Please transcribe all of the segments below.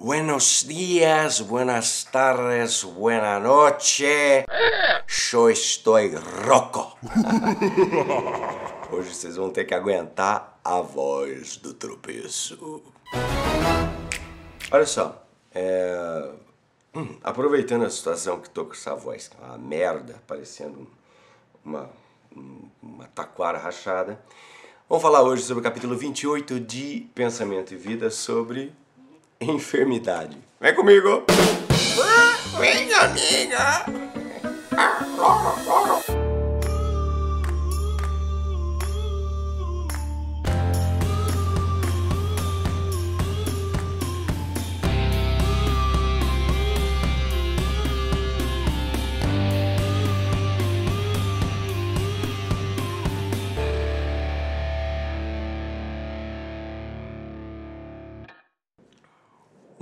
Buenos días, buenas tardes, buena noche. Eu estou roco. Hoje vocês vão ter que aguentar a voz do tropeço. Olha só, é... hum, aproveitando a situação que tô com essa voz, é uma merda, parecendo uma, uma taquara rachada, vamos falar hoje sobre o capítulo 28 de Pensamento e Vida sobre enfermidade. Vem comigo! Vem, amiga!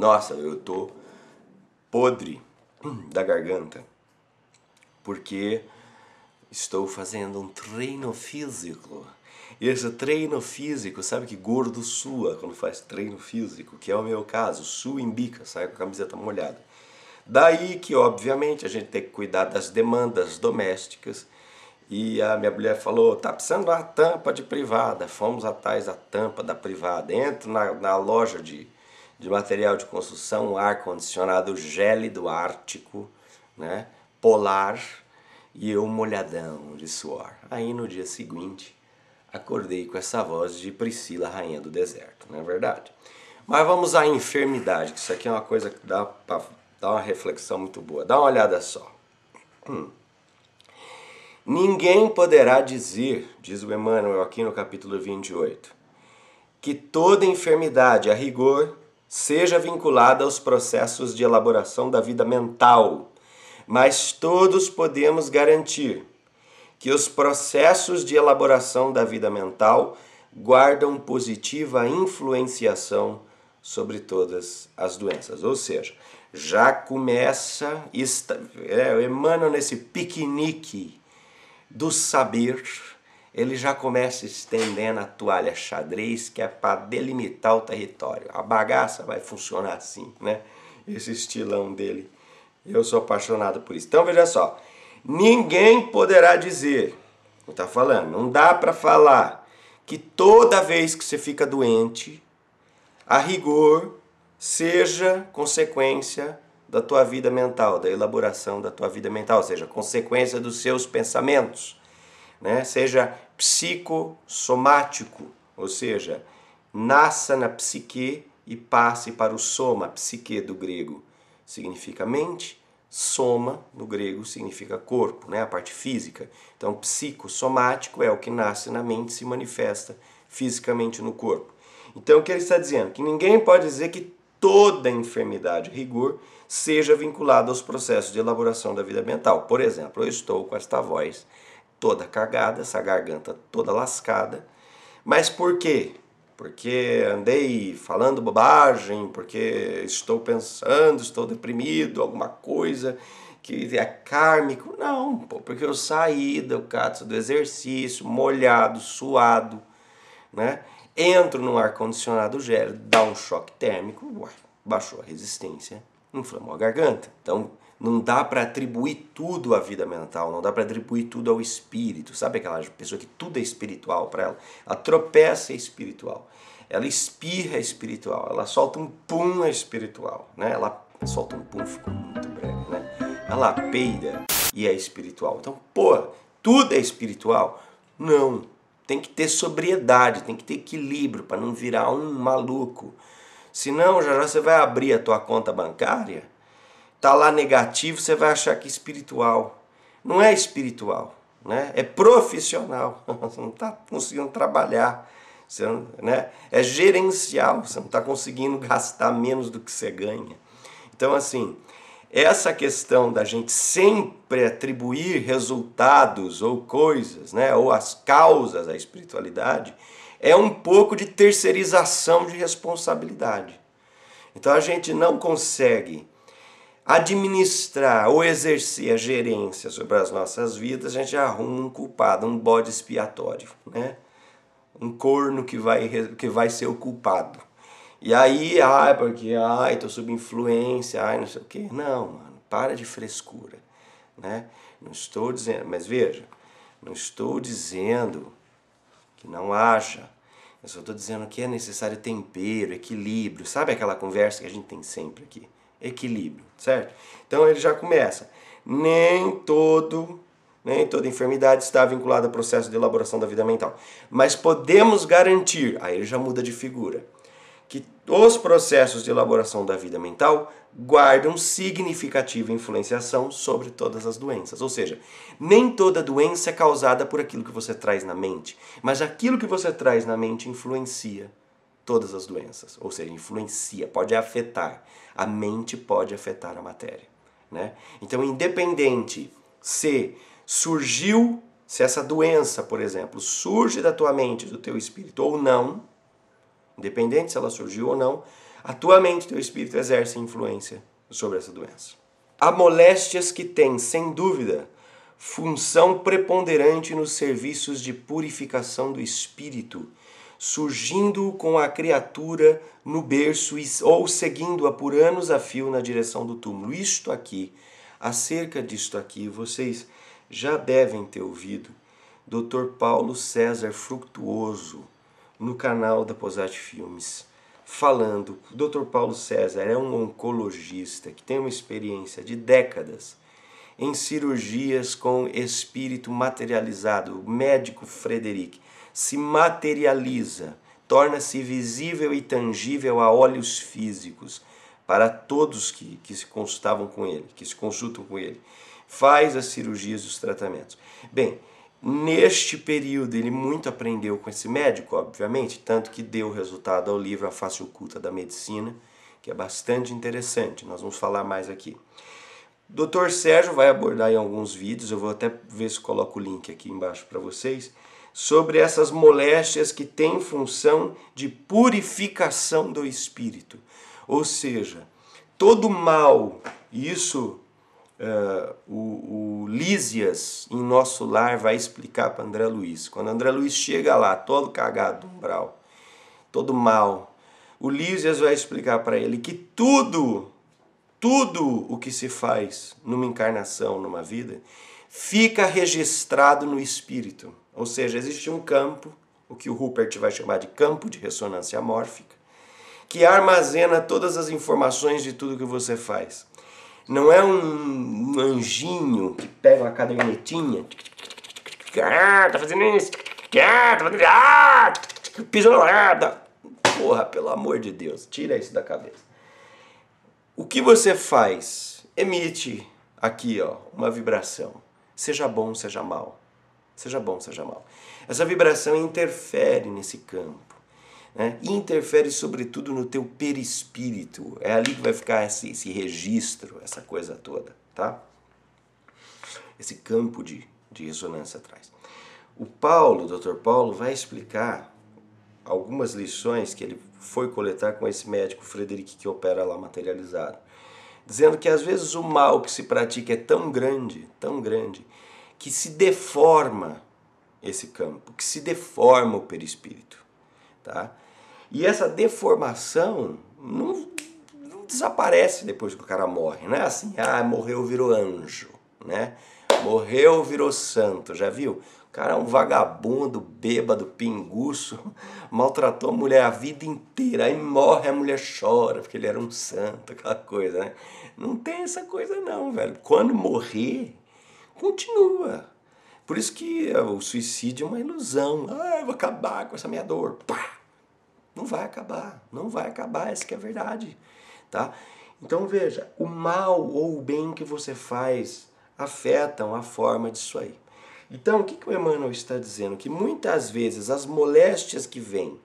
Nossa, eu tô podre da garganta porque estou fazendo um treino físico. E esse treino físico, sabe que gordo sua quando faz treino físico, que é o meu caso, sua em bica, sai com a camiseta molhada. Daí que, obviamente, a gente tem que cuidar das demandas domésticas. E a minha mulher falou: tá precisando de uma tampa de privada. Fomos atrás da tampa da privada. Entro na, na loja de de material de construção, ar-condicionado gélido ártico, né, polar, e eu molhadão de suor. Aí no dia seguinte, acordei com essa voz de Priscila, rainha do deserto, não é verdade? Mas vamos à enfermidade, que isso aqui é uma coisa que dá para dar uma reflexão muito boa. Dá uma olhada só. Hum. Ninguém poderá dizer, diz o Emmanuel aqui no capítulo 28, que toda enfermidade, a rigor, seja vinculada aos processos de elaboração da vida mental, mas todos podemos garantir que os processos de elaboração da vida mental guardam positiva influenciação sobre todas as doenças. Ou seja, já começa, é, emana nesse piquenique do saber ele já começa estendendo a toalha xadrez, que é para delimitar o território. A bagaça vai funcionar assim, né? Esse estilão dele. Eu sou apaixonado por isso. Então veja só, ninguém poderá dizer, não está falando, não dá para falar que toda vez que você fica doente, a rigor seja consequência da tua vida mental, da elaboração da tua vida mental, ou seja, consequência dos seus pensamentos, né? Seja psicossomático, ou seja, nasça na psique e passe para o soma, psique do grego significa mente, soma no grego significa corpo, né? a parte física. Então, psicossomático é o que nasce na mente e se manifesta fisicamente no corpo. Então, o que ele está dizendo? Que ninguém pode dizer que toda enfermidade, rigor, seja vinculada aos processos de elaboração da vida mental. Por exemplo, eu estou com esta voz toda cagada, essa garganta toda lascada. Mas por quê? Porque andei falando bobagem, porque estou pensando, estou deprimido, alguma coisa que é kármico. Não, pô, porque eu saí do cato do exercício, molhado, suado, né? Entro num ar-condicionado gélido, dá um choque térmico, uai, baixou a resistência, inflamou a garganta. Então, não dá para atribuir tudo à vida mental, não dá para atribuir tudo ao espírito. Sabe aquela pessoa que tudo é espiritual para ela? Ela tropeça é espiritual. Ela espirra é espiritual, ela solta um pum é espiritual, né? Ela solta um pum, ficou muito breve, né? Ela peida e é espiritual. Então, pô, tudo é espiritual? Não. Tem que ter sobriedade, tem que ter equilíbrio para não virar um maluco. Senão, já já você vai abrir a tua conta bancária tá lá negativo, você vai achar que espiritual. Não é espiritual, né? É profissional. Você não está conseguindo trabalhar. Você não, né? É gerencial, você não está conseguindo gastar menos do que você ganha. Então, assim, essa questão da gente sempre atribuir resultados ou coisas, né, ou as causas à espiritualidade, é um pouco de terceirização de responsabilidade. Então a gente não consegue administrar ou exercer a gerência sobre as nossas vidas, a gente arruma um culpado, um bode expiatório, né? Um corno que vai, que vai ser o culpado. E aí, ai, porque, ai, tô sob influência, ai, não sei o quê. Não, mano, para de frescura, né? Não estou dizendo, mas veja, não estou dizendo que não haja. Eu só estou dizendo que é necessário tempero, equilíbrio. Sabe aquela conversa que a gente tem sempre aqui? Equilíbrio, certo? Então ele já começa. Nem todo nem toda enfermidade está vinculada ao processo de elaboração da vida mental. Mas podemos garantir, aí ele já muda de figura, que os processos de elaboração da vida mental guardam significativa influenciação sobre todas as doenças. Ou seja, nem toda doença é causada por aquilo que você traz na mente, mas aquilo que você traz na mente influencia todas as doenças. Ou seja, influencia, pode afetar. A mente pode afetar a matéria. Né? Então, independente se surgiu, se essa doença, por exemplo, surge da tua mente, do teu espírito ou não, independente se ela surgiu ou não, a tua mente, teu espírito exerce influência sobre essa doença. Há moléstias que têm, sem dúvida, função preponderante nos serviços de purificação do espírito, surgindo com a criatura no berço ou seguindo-a por anos a fio na direção do túmulo. Isto aqui, acerca disto aqui, vocês já devem ter ouvido Dr. Paulo César Fructuoso no canal da Posat Filmes falando. O Dr. Paulo César é um oncologista que tem uma experiência de décadas em cirurgias com espírito materializado. O médico Frederic se materializa, torna-se visível e tangível a olhos físicos para todos que, que se consultavam com ele, que se consultam com ele faz as cirurgias e os tratamentos. Bem, neste período ele muito aprendeu com esse médico, obviamente, tanto que deu resultado ao livro A Face Oculta da Medicina, que é bastante interessante, nós vamos falar mais aqui. Dr. Sérgio vai abordar em alguns vídeos, eu vou até ver se coloco o link aqui embaixo para vocês, sobre essas moléstias que têm função de purificação do espírito. Ou seja, todo mal, isso Uh, o, o Lísias, em nosso lar, vai explicar para André Luiz. Quando André Luiz chega lá, todo cagado do umbral, todo mal, o Lísias vai explicar para ele que tudo, tudo o que se faz numa encarnação, numa vida, fica registrado no espírito. Ou seja, existe um campo, o que o Rupert vai chamar de campo de ressonância mórfica, que armazena todas as informações de tudo que você faz. Não é um anjinho que pega uma cadernetinha. Ah, tá fazendo isso. Ah, tá fazendo. Ah, pisou na merda. Porra, pelo amor de Deus, tira isso da cabeça. O que você faz? Emite aqui, ó, uma vibração. Seja bom, seja mal. Seja bom, seja mal. Essa vibração interfere nesse campo né? e interfere sobretudo no teu perispírito. É ali que vai ficar esse, esse registro, essa coisa toda, tá? Esse campo de, de ressonância atrás. O Paulo, o Dr. Paulo, vai explicar algumas lições que ele foi coletar com esse médico Frederic que opera lá materializado, dizendo que às vezes o mal que se pratica é tão grande, tão grande, que se deforma esse campo, que se deforma o perispírito, tá? E essa deformação não, não desaparece depois que o cara morre, não é assim, ah, morreu, virou anjo, né? Morreu, virou santo, já viu? Cara é um vagabundo, bêbado, pinguço, maltratou a mulher a vida inteira, aí morre, a mulher chora, porque ele era um santo, aquela coisa, né? Não tem essa coisa não, velho. Quando morrer, continua. Por isso que o suicídio é uma ilusão. Ah, eu vou acabar com essa minha dor. Pá! Não vai acabar, não vai acabar, essa que é a verdade, tá? Então veja, o mal ou o bem que você faz afetam a forma disso aí. Então, o que, que o Emmanuel está dizendo? Que muitas vezes as moléstias que vêm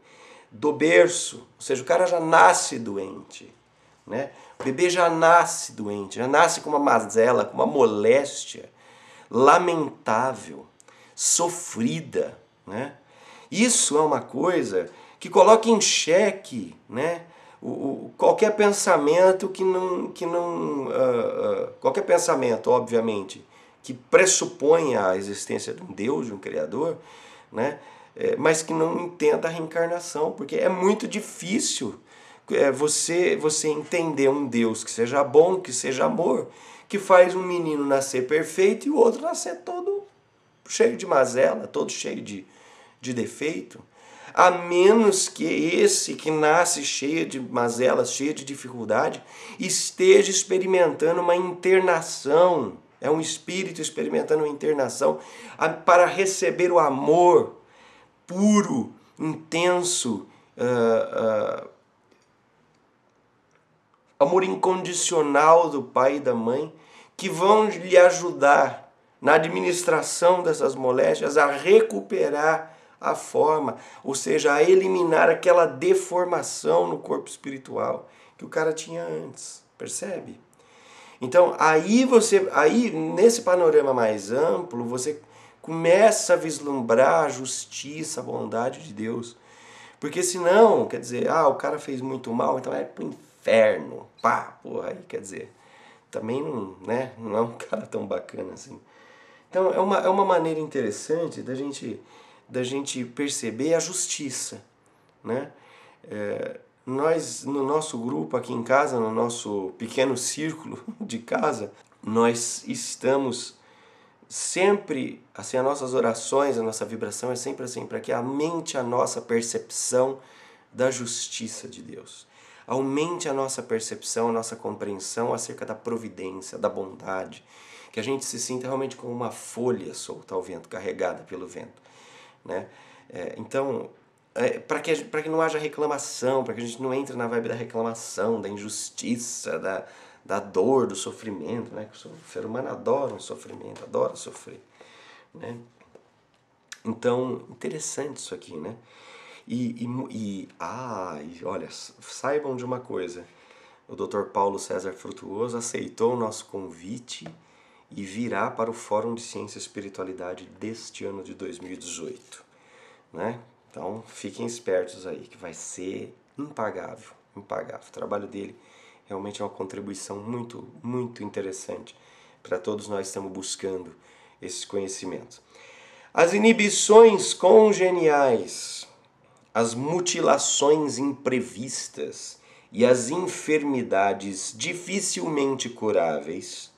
do berço, ou seja, o cara já nasce doente, né? O bebê já nasce doente, já nasce com uma mazela, com uma moléstia lamentável, sofrida, né? Isso é uma coisa que coloque em xeque né, o, o, qualquer pensamento que não. Que não uh, uh, qualquer pensamento, obviamente, que pressuponha a existência de um Deus, de um Criador, né, é, mas que não entenda a reencarnação, porque é muito difícil é, você, você entender um Deus que seja bom, que seja amor, que faz um menino nascer perfeito e o outro nascer todo cheio de mazela, todo cheio de, de defeito. A menos que esse que nasce cheio de mazelas, cheio de dificuldade, esteja experimentando uma internação, é um espírito experimentando uma internação para receber o amor puro, intenso, uh, uh, amor incondicional do pai e da mãe, que vão lhe ajudar na administração dessas moléstias a recuperar a forma, ou seja, a eliminar aquela deformação no corpo espiritual que o cara tinha antes, percebe? Então, aí você, aí nesse panorama mais amplo, você começa a vislumbrar a justiça, a bondade de Deus. Porque senão, quer dizer, ah, o cara fez muito mal, então é pro inferno. Pá, porra, aí quer dizer, também não, né, não é um cara tão bacana assim. Então é uma, é uma maneira interessante da gente, da gente perceber a justiça. Né? É, nós, no nosso grupo aqui em casa, no nosso pequeno círculo de casa, nós estamos sempre, assim, as nossas orações, a nossa vibração é sempre assim, para que aumente a nossa percepção da justiça de Deus. Aumente a nossa percepção, a nossa compreensão acerca da providência, da bondade, que a gente se sinta realmente como uma folha solta ao vento, carregada pelo vento. Né? É, então, é, para que, que não haja reclamação, para que a gente não entre na vibe da reclamação, da injustiça, da, da dor, do sofrimento, né? O ser humano adora um sofrimento, adora sofrer, né? Então, interessante isso aqui, né? E, e, e ah, e olha, saibam de uma coisa, o Dr. Paulo César Frutuoso aceitou o nosso convite e virá para o Fórum de Ciência e Espiritualidade deste ano de 2018, né? Então, fiquem espertos aí, que vai ser impagável, impagável. O trabalho dele realmente é uma contribuição muito, muito interessante para todos nós estamos buscando esses conhecimentos. As inibições congeniais, as mutilações imprevistas e as enfermidades dificilmente curáveis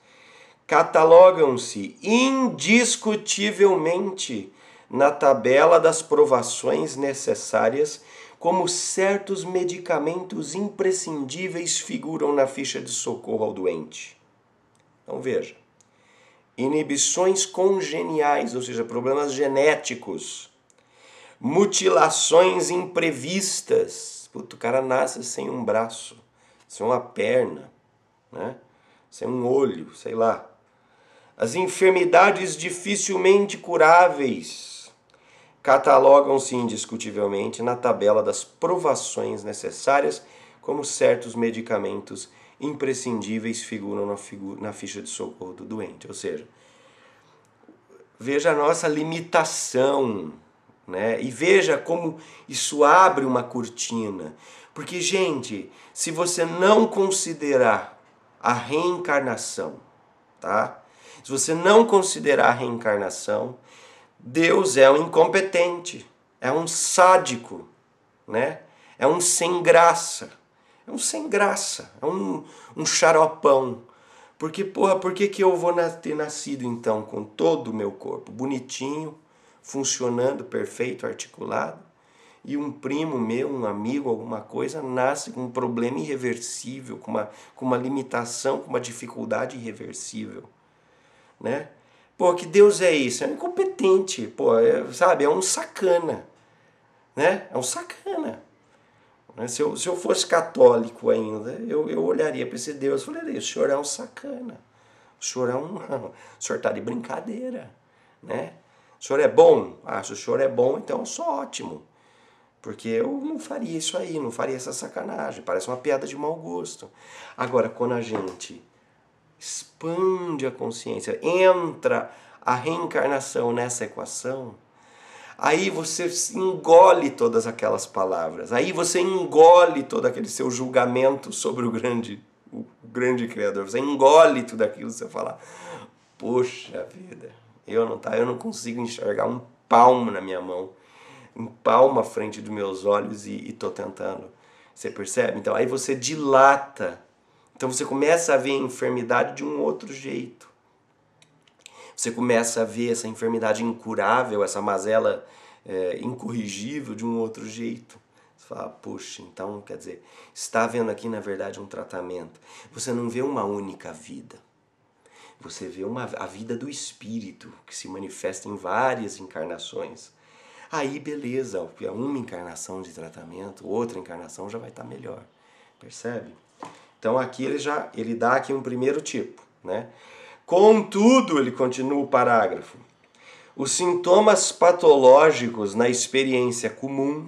catalogam-se indiscutivelmente na tabela das provações necessárias como certos medicamentos imprescindíveis figuram na ficha de socorro ao doente. Então veja, inibições congeniais, ou seja, problemas genéticos, mutilações imprevistas. Puto, o cara nasce sem um braço, sem uma perna, né? sem um olho, sei lá. As enfermidades dificilmente curáveis catalogam-se indiscutivelmente na tabela das provações necessárias como certos medicamentos imprescindíveis figuram na, ficha de socorro do doente. Ou seja, veja a nossa limitação, né? E veja como isso abre uma cortina. Porque, gente, se você não considerar a reencarnação, tá? Se você não considerar a reencarnação, Deus é um incompetente, é um sádico, né? É um sem graça. É um sem graça, é um, um xaropão. Porque, porra, por que, que eu vou ter nascido então com todo o meu corpo bonitinho, funcionando, perfeito, articulado, e um primo meu, um amigo, alguma coisa, nasce com um problema irreversível, com uma, com uma limitação, com uma dificuldade irreversível, né? Pô, que Deus é isso? É um incompetente, pô, é, sabe? É um sacana, né? É um sacana. Né? Se eu, se eu fosse católico ainda, eu, eu olharia para esse Deus e falaria, o senhor é um sacana. O senhor é um... O senhor está de brincadeira, né? O senhor é bom? Ah, se o senhor é bom, então eu sou ótimo. Porque eu não faria isso aí, não faria essa sacanagem. Parece uma piada de mau gosto. Agora, quando a gente expande a consciência, entra a reencarnação nessa equação, aí você engole todas aquelas palavras, aí você engole todo aquele seu julgamento sobre o grande, o grande Criador, você engole tudo aquilo, você fala, poxa vida, eu não, tá, eu não consigo enxergar um palmo na minha mão, um palmo à frente dos meus olhos e estou tentando Você percebe? Então aí você dilata. Então você começa a ver a enfermidade de um outro jeito. Você começa a ver essa enfermidade incurável, essa mazela é, incorrigível de um outro jeito. Você fala, puxa, então quer dizer, está vendo aqui na verdade um tratamento. Você não vê uma única vida. Você vê uma, a vida do espírito que se manifesta em várias encarnações. Aí, beleza, uma encarnação de tratamento, outra encarnação já vai estar melhor. Percebe? Então aqui ele já ele dá aqui um primeiro tipo, né? Contudo, ele continua o parágrafo. Os sintomas patológicos na experiência comum,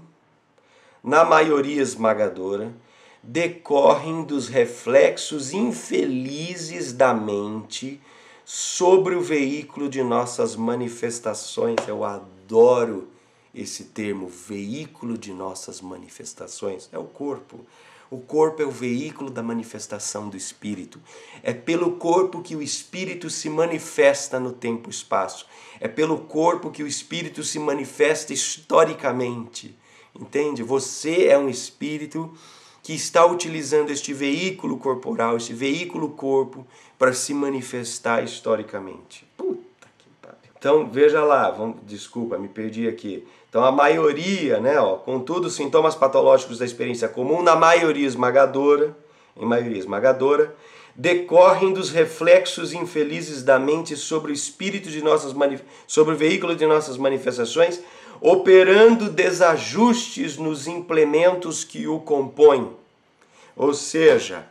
na maioria esmagadora, decorrem dos reflexos infelizes da mente sobre o veículo de nossas manifestações. Eu adoro esse termo, veículo de nossas manifestações. É o corpo. O corpo é o veículo da manifestação do espírito. É pelo corpo que o espírito se manifesta no tempo e espaço. É pelo corpo que o espírito se manifesta historicamente. Entende? Você é um espírito que está utilizando este veículo corporal, este veículo corpo, para se manifestar historicamente. Puta que pariu. Então, veja lá, vamos, desculpa, me perdi aqui. Então, a maioria, né, ó, contudo, sintomas patológicos da experiência comum, na maioria esmagadora, em maioria esmagadora, decorrem dos reflexos infelizes da mente sobre o espírito de nossas sobre o veículo de nossas manifestações operando desajustes nos implementos que o compõem. Ou seja,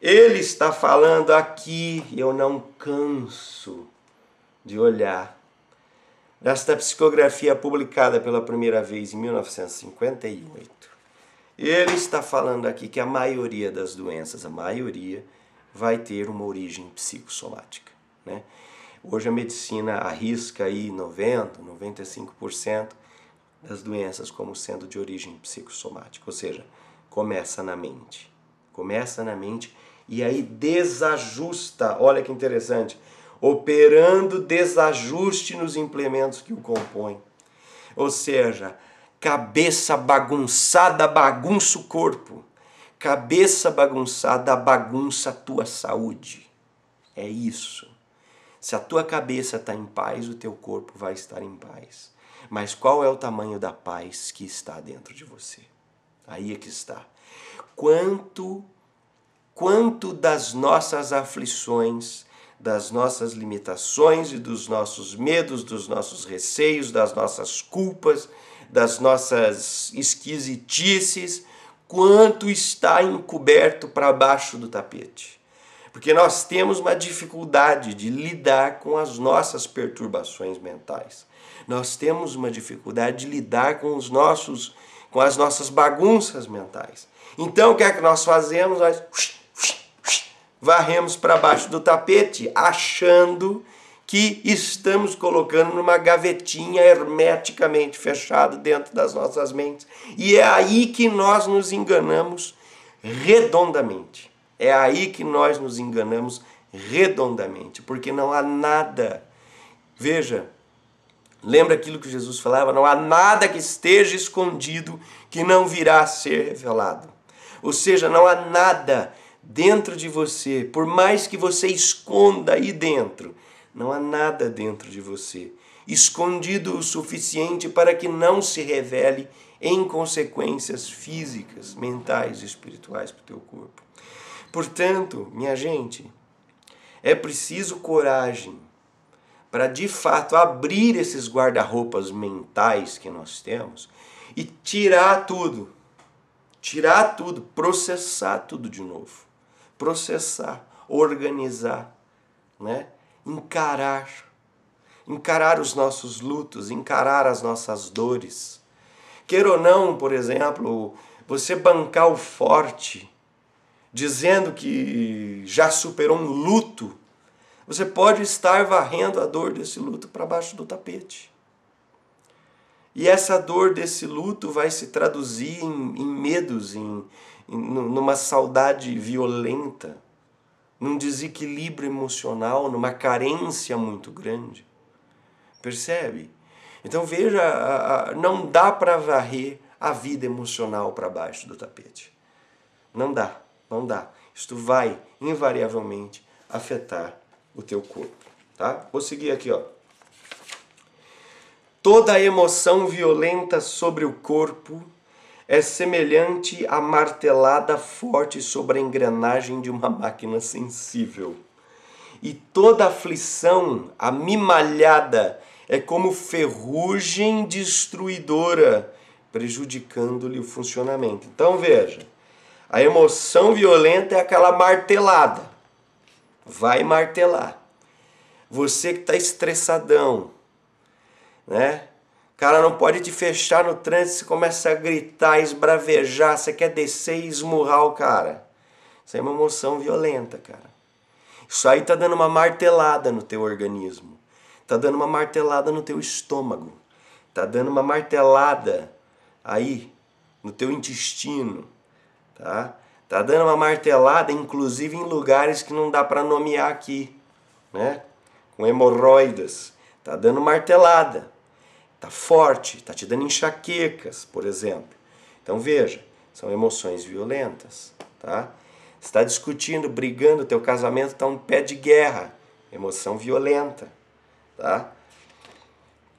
ele está falando aqui, eu não canso de olhar, desta psicografia publicada pela primeira vez em 1958. Ele está falando aqui que a maioria das doenças, a maioria, vai ter uma origem psicossomática. Né? Hoje a medicina arrisca aí 90, 95% das doenças como sendo de origem psicossomática, ou seja, começa na mente. Começa na mente e aí desajusta, olha que interessante, operando desajuste nos implementos que o compõem. Ou seja, cabeça bagunçada bagunça o corpo. Cabeça bagunçada bagunça a tua saúde. É isso. Se a tua cabeça está em paz, o teu corpo vai estar em paz. Mas qual é o tamanho da paz que está dentro de você? Aí é que está. Quanto quanto das nossas aflições, das nossas limitações e dos nossos medos, dos nossos receios, das nossas culpas, das nossas esquisitices, quanto está encoberto para baixo do tapete. Porque nós temos uma dificuldade de lidar com as nossas perturbações mentais. Nós temos uma dificuldade de lidar com os nossos com as nossas bagunças mentais. Então o que é que nós fazemos? Nós varremos para baixo do tapete, achando que estamos colocando numa gavetinha hermeticamente fechada dentro das nossas mentes. E é aí que nós nos enganamos redondamente. É aí que nós nos enganamos redondamente, porque não há nada. Veja, lembra aquilo que Jesus falava? Não há nada que esteja escondido que não virá a ser revelado. Ou seja, não há nada dentro de você, por mais que você esconda aí dentro, não há nada dentro de você escondido o suficiente para que não se revele em consequências físicas, mentais e espirituais para o teu corpo. Portanto, minha gente, é preciso coragem para de fato abrir esses guarda-roupas mentais que nós temos e tirar tudo. Tirar tudo, processar tudo de novo. Processar, organizar, né? Encarar. Encarar os nossos lutos, encarar as nossas dores. Queira ou não, por exemplo, você bancar o forte dizendo que já superou um luto, você pode estar varrendo a dor desse luto para baixo do tapete. E essa dor desse luto vai se traduzir em, em medos, em, numa saudade violenta, num desequilíbrio emocional, numa carência muito grande. Percebe? Então veja, não dá para varrer a vida emocional para baixo do tapete. Não dá, não dá. Isto vai invariavelmente afetar o teu corpo, tá? Vou seguir aqui, ó. Toda emoção violenta sobre o corpo é semelhante à martelada forte sobre a engrenagem de uma máquina sensível. E toda aflição, amimalhada, é como ferrugem destruidora, prejudicando-lhe o funcionamento. Então veja, a emoção violenta é aquela martelada. Vai martelar. Você que está estressadão, né? Cara não pode te fechar no trânsito, você começa a gritar, esbravejar, você quer descer e esmurrar o cara. Isso é uma emoção violenta, cara. Isso aí tá dando uma martelada no teu organismo. Tá dando uma martelada no teu estômago. Tá dando uma martelada aí no teu intestino, tá? Tá dando uma martelada inclusive em lugares que não dá para nomear aqui, né? Com hemorroidas. Tá dando martelada está forte, está te dando enxaquecas, por exemplo. Então veja, são emoções violentas, tá? está discutindo, brigando, teu casamento está um pé de guerra, emoção violenta, tá?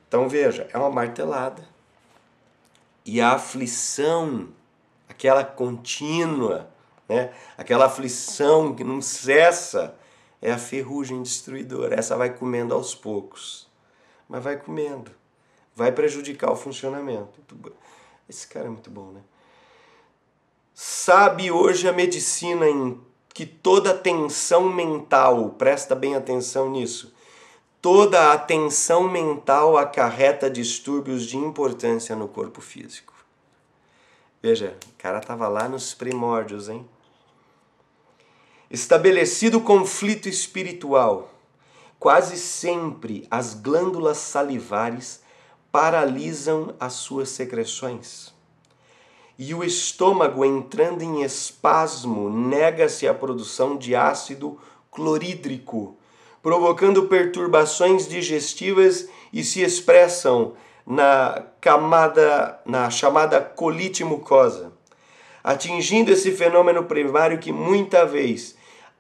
Então veja, é uma martelada. E a aflição, aquela contínua, né? Aquela aflição que não cessa, é a ferrugem destruidora. Essa vai comendo aos poucos, mas vai comendo vai prejudicar o funcionamento. Esse cara é muito bom, né? Sabe hoje a medicina em que toda tensão mental, presta bem atenção nisso, toda a tensão mental acarreta distúrbios de importância no corpo físico. Veja, o cara tava lá nos primórdios, hein? Estabelecido conflito espiritual, quase sempre as glândulas salivares paralisam as suas secreções. E o estômago, entrando em espasmo, nega-se à produção de ácido clorídrico, provocando perturbações digestivas e se expressam na camada, na chamada colite mucosa, atingindo esse fenômeno primário que muita vez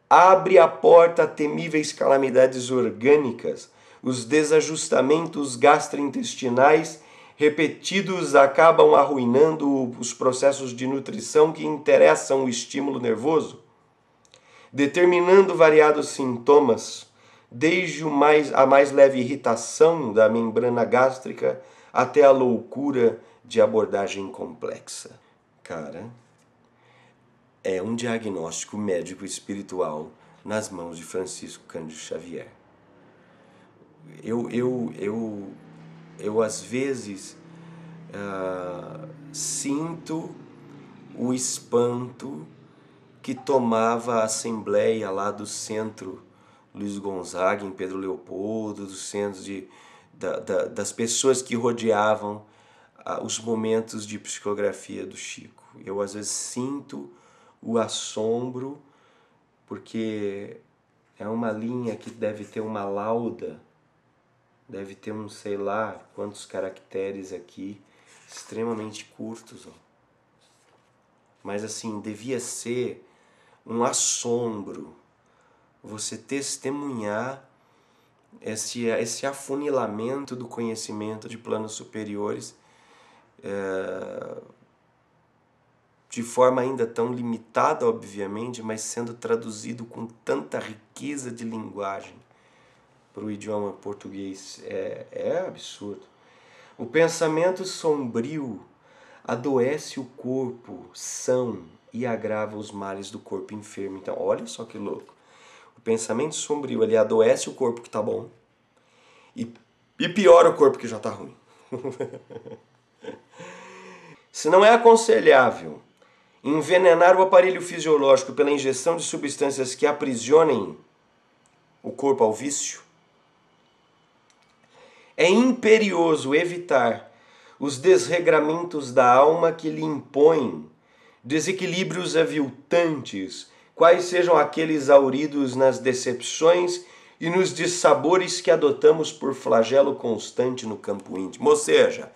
abre a porta a temíveis calamidades orgânicas, os desajustamentos gastrointestinais repetidos acabam arruinando os processos de nutrição que interessam o estímulo nervoso, determinando variados sintomas, desde mais, a mais leve irritação da membrana gástrica até a loucura de abordagem complexa. Cara, é um diagnóstico médico espiritual nas mãos de Francisco Cândido Xavier eu, eu, eu, eu às vezes uh, sinto o espanto que tomava a assembleia lá do centro Luiz Gonzaga, em Pedro Leopoldo, dos centros de, da, da, das pessoas que rodeavam uh, os momentos de psicografia do Chico. Eu às vezes sinto o assombro, porque é uma linha que deve ter uma lauda deve ter uns sei lá quantos caracteres aqui, extremamente curtos. Ó. Mas assim, devia ser um assombro você testemunhar esse, esse afunilamento do conhecimento de planos superiores é, de forma ainda tão limitada, obviamente, mas sendo traduzido com tanta riqueza de linguagem para o idioma português é, é absurdo. O pensamento sombrio adoece o corpo são e agrava os males do corpo enfermo. Então, olha só que louco. O pensamento sombrio ele adoece o corpo que está bom e, e piora o corpo que já está ruim. Se não é aconselhável envenenar o aparelho fisiológico pela ingestão de substâncias que aprisionem o corpo ao vício, é imperioso evitar os desregramentos da alma que lhe impõem desequilíbrios aviltantes, quais sejam aqueles auridos nas decepções e nos dissabores que adotamos por flagelo constante no campo íntimo. Ou seja,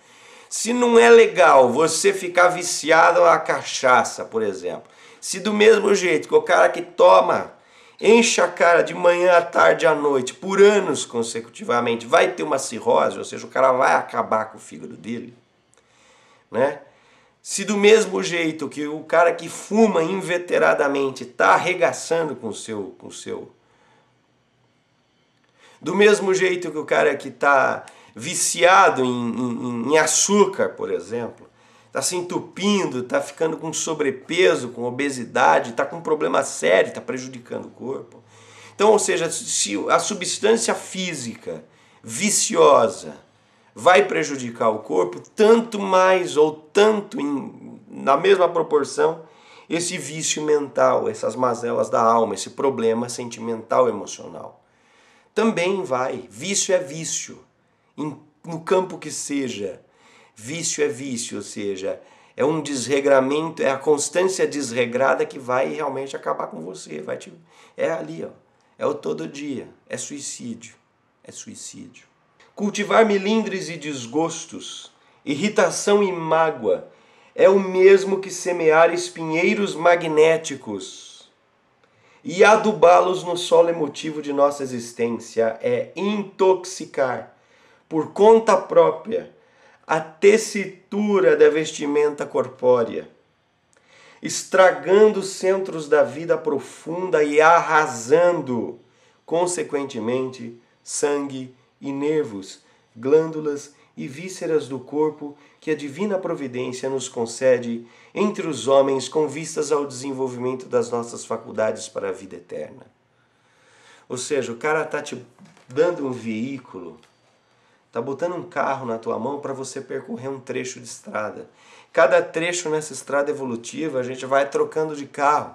Se não é legal você ficar viciado a cachaça, por exemplo, se do mesmo jeito que o cara que toma, enche a cara de manhã à tarde à noite, por anos consecutivamente, vai ter uma cirrose, ou seja, o cara vai acabar com o fígado dele, né? Se do mesmo jeito que o cara que fuma inveteradamente está arregaçando com o seu, com o seu. Do mesmo jeito que o cara que está viciado em, em, em açúcar, por exemplo, está se entupindo, está ficando com sobrepeso, com obesidade, está com um problema sério, está prejudicando o corpo. Então, ou seja, se a substância física viciosa vai prejudicar o corpo, tanto mais ou tanto em, na mesma proporção esse vício mental, essas mazelas da alma, esse problema sentimental emocional. Também vai. Vício é vício, em, no campo que seja. Vício é vício, ou seja, é um desregramento, é a constância desregrada que vai realmente acabar com você. Vai te, é ali, ó. É o todo dia. É suicídio. É suicídio. Cultivar melindres e desgostos, irritação e mágoa é o mesmo que semear espinheiros magnéticos e adubá-los no solo emotivo de nossa existência é intoxicar por conta própria a tessitura da vestimenta corpórea, estragando os centros da vida profunda e arrasando, consequentemente, sangue e nervos, glândulas e vísceras do corpo que a divina providência nos concede entre os homens com vistas ao desenvolvimento das nossas faculdades para a vida eterna. Ou seja, o cara tá te dando um veículo, tá botando um carro na tua mão para você percorrer um trecho de estrada. Cada trecho nessa estrada evolutiva a gente vai trocando de carro.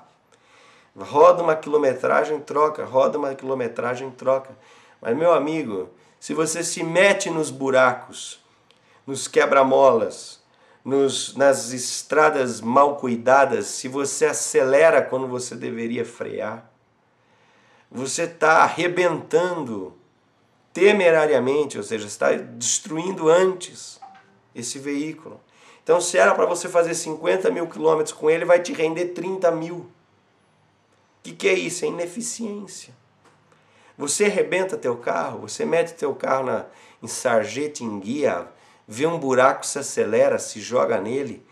Roda uma quilometragem, troca, roda uma quilometragem, troca. Mas meu amigo, se você se mete nos buracos, nos quebra-molas, nos, nas estradas mal cuidadas, se você acelera quando você deveria frear, você está arrebentando temerariamente, ou seja, está destruindo antes esse veículo. Então, se era para você fazer 50 mil quilômetros com ele, vai te render 30 mil. O que, que é isso? É ineficiência. Você arrebenta teu carro, você mete teu carro na, em sarjeta, em guia, vê um buraco, se acelera, se joga nele,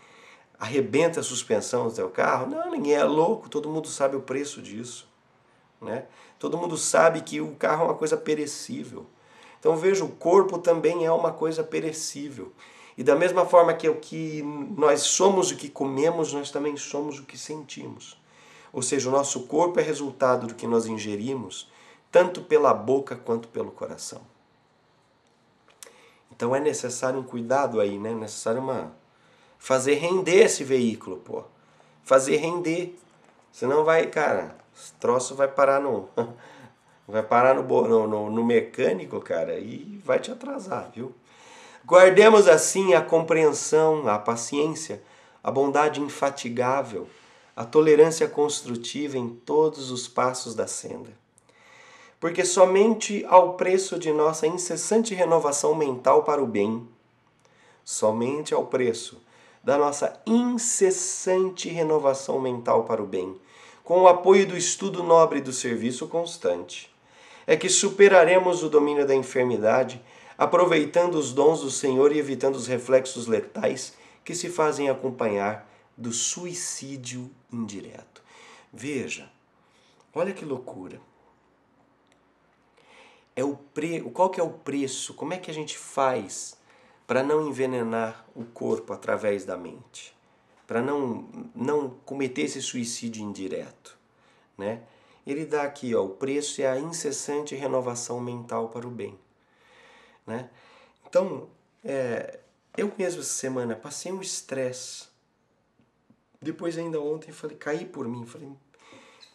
arrebenta a suspensão do teu carro. Não, ninguém é louco, todo mundo sabe o preço disso. Né? Todo mundo sabe que o carro é uma coisa perecível. Então veja, o corpo também é uma coisa perecível. E da mesma forma que o que nós somos o que comemos, nós também somos o que sentimos. Ou seja, o nosso corpo é resultado do que nós ingerimos tanto pela boca quanto pelo coração. Então é necessário um cuidado aí, né? É necessário uma fazer render esse veículo, pô. Fazer render. Senão vai, cara, esse troço vai parar no vai parar no, no, no mecânico, cara, e vai te atrasar, viu? Guardemos assim a compreensão, a paciência, a bondade infatigável, a tolerância construtiva em todos os passos da senda porque somente ao preço de nossa incessante renovação mental para o bem, somente ao preço da nossa incessante renovação mental para o bem, com o apoio do estudo nobre e do serviço constante, é que superaremos o domínio da enfermidade, aproveitando os dons do Senhor e evitando os reflexos letais que se fazem acompanhar do suicídio indireto. Veja, olha que loucura é o pre... qual que é o preço? Como é que a gente faz para não envenenar o corpo através da mente? Para não, não cometer esse suicídio indireto, né? Ele dá aqui, ó, o preço é a incessante renovação mental para o bem, né? Então, é, eu mesmo essa semana passei um estresse. Depois ainda ontem falei, caí por mim, falei,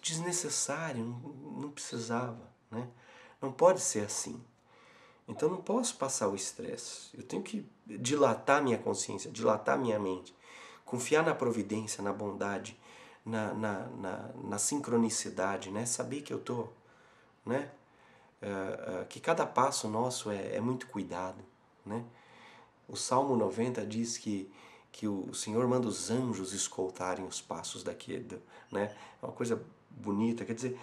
desnecessário, não, não precisava, né? Não pode ser assim. Então não posso passar o estresse. Eu tenho que dilatar minha consciência, dilatar minha mente, confiar na providência, na bondade, na, na, na, na sincronicidade, né? Saber que eu tô, né? Uh, uh, que cada passo nosso é, é muito cuidado, né? O Salmo 90 diz que, que o Senhor manda os anjos escoltarem os passos daquele, né? É uma coisa bonita, quer dizer,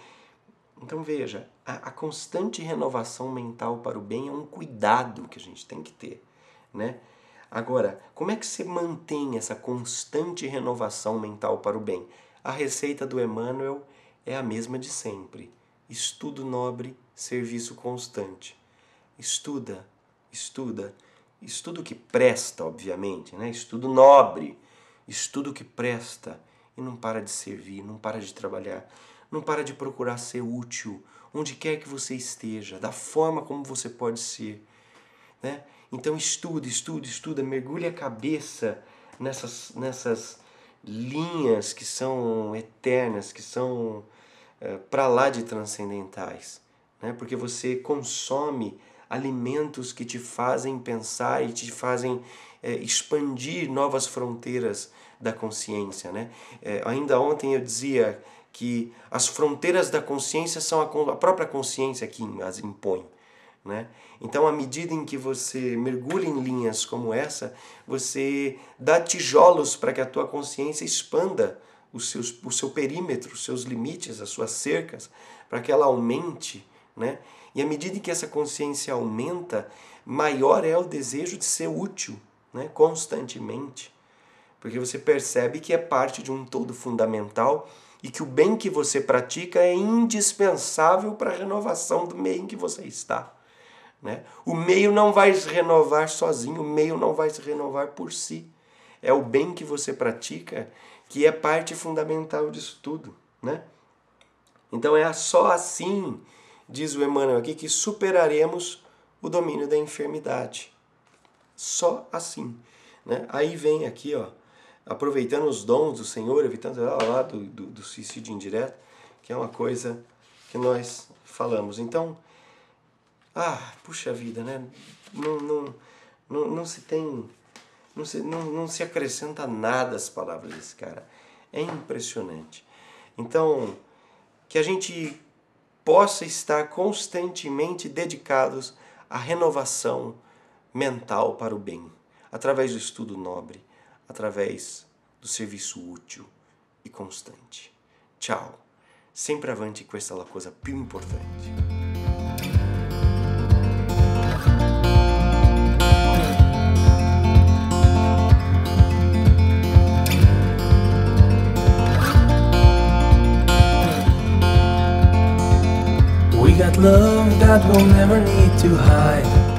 então veja, a, a, constante renovação mental para o bem é um cuidado que a gente tem que ter, né? Agora, como é que você mantém essa constante renovação mental para o bem? A receita do Emmanuel é a mesma de sempre. Estudo nobre, serviço constante. Estuda, estuda, estudo que presta, obviamente, né? Estudo nobre, estudo que presta e não para de servir, não para de trabalhar não para de procurar ser útil onde quer que você esteja, da forma como você pode ser. Né? Então estuda, estuda, estuda, mergulhe a cabeça nessas, nessas linhas que são eternas, que são é, para lá de transcendentais. Né? Porque você consome alimentos que te fazem pensar e te fazem é, expandir novas fronteiras da consciência. Né? É, ainda ontem eu dizia que as fronteiras da consciência são a, própria consciência que as impõe. Né? Então, à medida em que você mergulha em linhas como essa, você dá tijolos para que a tua consciência expanda os seus, o seu perímetro, os seus limites, as suas cercas, para que ela aumente. Né? E à medida em que essa consciência aumenta, maior é o desejo de ser útil né? constantemente. Porque você percebe que é parte de um todo fundamental e que o bem que você pratica é indispensável para a renovação do meio em que você está. Né? O meio não vai se renovar sozinho, o meio não vai se renovar por si. É o bem que você pratica que é parte fundamental disso tudo. Né? Então é só assim, diz o Emmanuel aqui, que superaremos o domínio da enfermidade. Só assim. Né? Aí vem aqui, ó, aproveitando os dons do Senhor, evitando lá do, do, do suicídio indireto, que é uma coisa que nós falamos. Então, ah, puxa vida, né? Não, não, não, não se tem. Não se, não, não se acrescenta nada às palavras desse cara. É impressionante. Então, que a gente possa estar constantemente dedicados à renovação mental para o bem, através do estudo nobre através do serviço útil e constante. Tchau. Sempre avante questa é a coisa più importante. Love that we'll never need to hide